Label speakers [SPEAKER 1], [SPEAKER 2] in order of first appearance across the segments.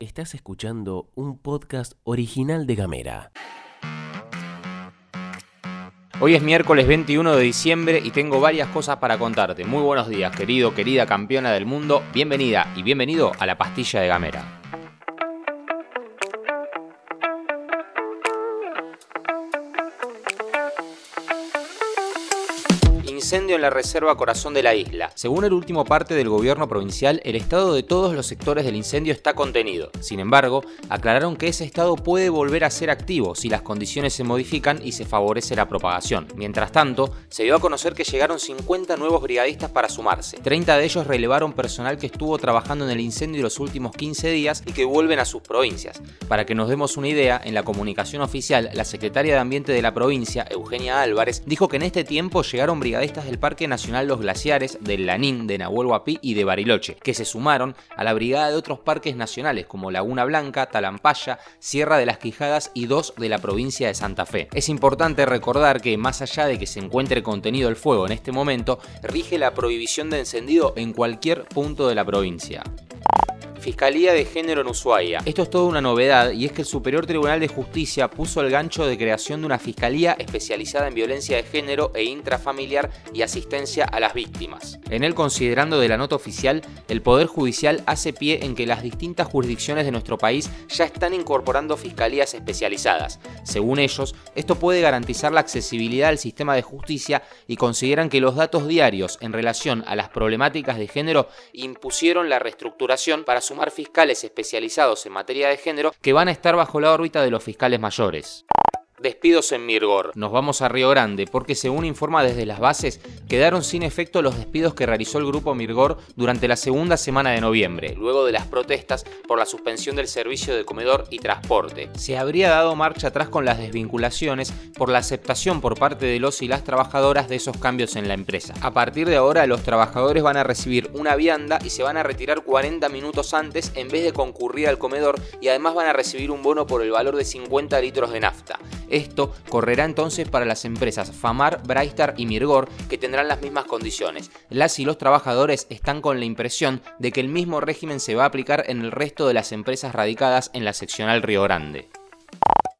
[SPEAKER 1] Estás escuchando un podcast original de Gamera.
[SPEAKER 2] Hoy es miércoles 21 de diciembre y tengo varias cosas para contarte. Muy buenos días, querido, querida campeona del mundo. Bienvenida y bienvenido a la pastilla de Gamera. Incendio en la reserva Corazón de la isla. Según el último parte del gobierno provincial, el estado de todos los sectores del incendio está contenido. Sin embargo, aclararon que ese estado puede volver a ser activo si las condiciones se modifican y se favorece la propagación. Mientras tanto, se dio a conocer que llegaron 50 nuevos brigadistas para sumarse. 30 de ellos relevaron personal que estuvo trabajando en el incendio los últimos 15 días y que vuelven a sus provincias. Para que nos demos una idea, en la comunicación oficial, la secretaria de Ambiente de la provincia, Eugenia Álvarez, dijo que en este tiempo llegaron brigadistas del Parque Nacional Los Glaciares, del Lanín, de Nahuel Huapi y de Bariloche, que se sumaron a la brigada de otros parques nacionales como Laguna Blanca, Talampaya, Sierra de las Quijadas y dos de la provincia de Santa Fe. Es importante recordar que más allá de que se encuentre contenido el fuego en este momento, rige la prohibición de encendido en cualquier punto de la provincia. Fiscalía de Género en Ushuaia. Esto es toda una novedad y es que el Superior Tribunal de Justicia puso el gancho de creación de una fiscalía especializada en violencia de género e intrafamiliar y asistencia a las víctimas. En él, considerando de la nota oficial, el Poder Judicial hace pie en que las distintas jurisdicciones de nuestro país ya están incorporando fiscalías especializadas. Según ellos, esto puede garantizar la accesibilidad al sistema de justicia y consideran que los datos diarios en relación a las problemáticas de género impusieron la reestructuración para su sumar fiscales especializados en materia de género que van a estar bajo la órbita de los fiscales mayores. Despidos en Mirgor. Nos vamos a Río Grande porque según informa desde las bases, quedaron sin efecto los despidos que realizó el grupo Mirgor durante la segunda semana de noviembre, luego de las protestas por la suspensión del servicio de comedor y transporte. Se habría dado marcha atrás con las desvinculaciones por la aceptación por parte de los y las trabajadoras de esos cambios en la empresa. A partir de ahora los trabajadores van a recibir una vianda y se van a retirar 40 minutos antes en vez de concurrir al comedor y además van a recibir un bono por el valor de 50 litros de nafta. Esto correrá entonces para las empresas Famar, Braistar y Mirgor, que tendrán las mismas condiciones. Las y los trabajadores están con la impresión de que el mismo régimen se va a aplicar en el resto de las empresas radicadas en la seccional Río Grande.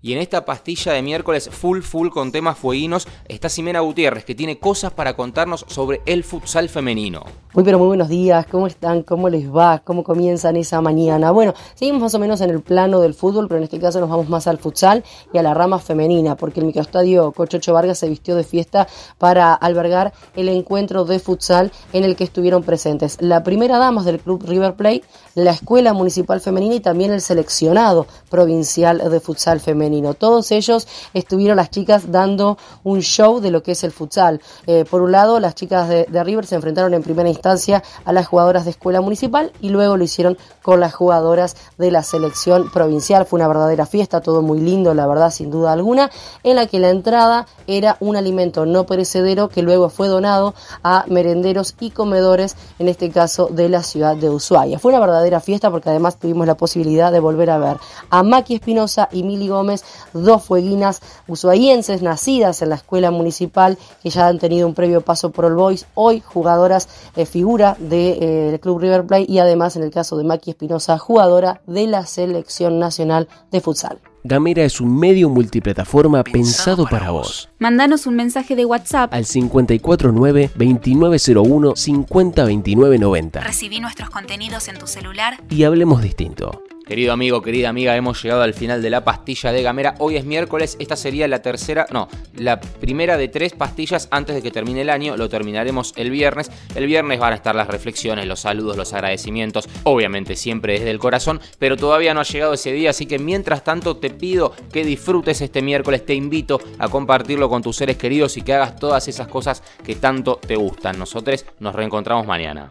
[SPEAKER 2] Y en esta pastilla de miércoles full full con temas fueguinos está Ximena Gutiérrez que tiene cosas para contarnos sobre el futsal femenino.
[SPEAKER 3] Muy pero muy buenos días, ¿cómo están? ¿Cómo les va? ¿Cómo comienzan esa mañana? Bueno, seguimos más o menos en el plano del fútbol, pero en este caso nos vamos más al futsal y a la rama femenina, porque el microestadio Cochocho Vargas se vistió de fiesta para albergar el encuentro de futsal en el que estuvieron presentes la primera dama del club River Plate, la escuela municipal femenina y también el seleccionado provincial de futsal femenino. Todos ellos estuvieron las chicas dando un show de lo que es el futsal. Eh, por un lado, las chicas de, River se enfrentaron en primera instancia a las jugadoras de escuela municipal y luego lo hicieron con las jugadoras de la selección provincial. Fue una verdadera fiesta, todo muy lindo, la verdad, sin duda alguna, en la que la entrada era un alimento no perecedero que luego fue donado a merenderos y comedores, en este caso de la ciudad de Ushuaia. Fue una verdadera fiesta porque además tuvimos la posibilidad de volver a ver a Maki Espinosa y Mili Gómez dos fueguinas usuayenses nacidas en la escuela municipal que ya han tenido un previo paso por el Boys, hoy jugadoras eh, figura del eh, Club River Plate y además en el caso de Maki Espinosa, jugadora de la selección nacional de futsal.
[SPEAKER 1] Gamera es un medio multiplataforma pensado, para, vos.
[SPEAKER 4] Mandanos un mensaje de WhatsApp
[SPEAKER 1] al 549-2901-502990.
[SPEAKER 4] Recibí nuestros contenidos en tu celular
[SPEAKER 1] y hablemos distinto.
[SPEAKER 2] Querido amigo, querida amiga, hemos llegado al final de la pastilla de Gamera. Hoy es miércoles, esta sería la tercera, no, la primera de tres pastillas antes de que termine el año. Lo terminaremos el viernes. El viernes van a estar las reflexiones, los saludos, los agradecimientos, obviamente siempre desde el corazón, pero todavía no ha llegado ese día, así que mientras tanto te pido que disfrutes este miércoles, te invito a compartirlo con tus seres queridos y que hagas todas esas cosas que tanto te gustan. Nosotros nos reencontramos mañana.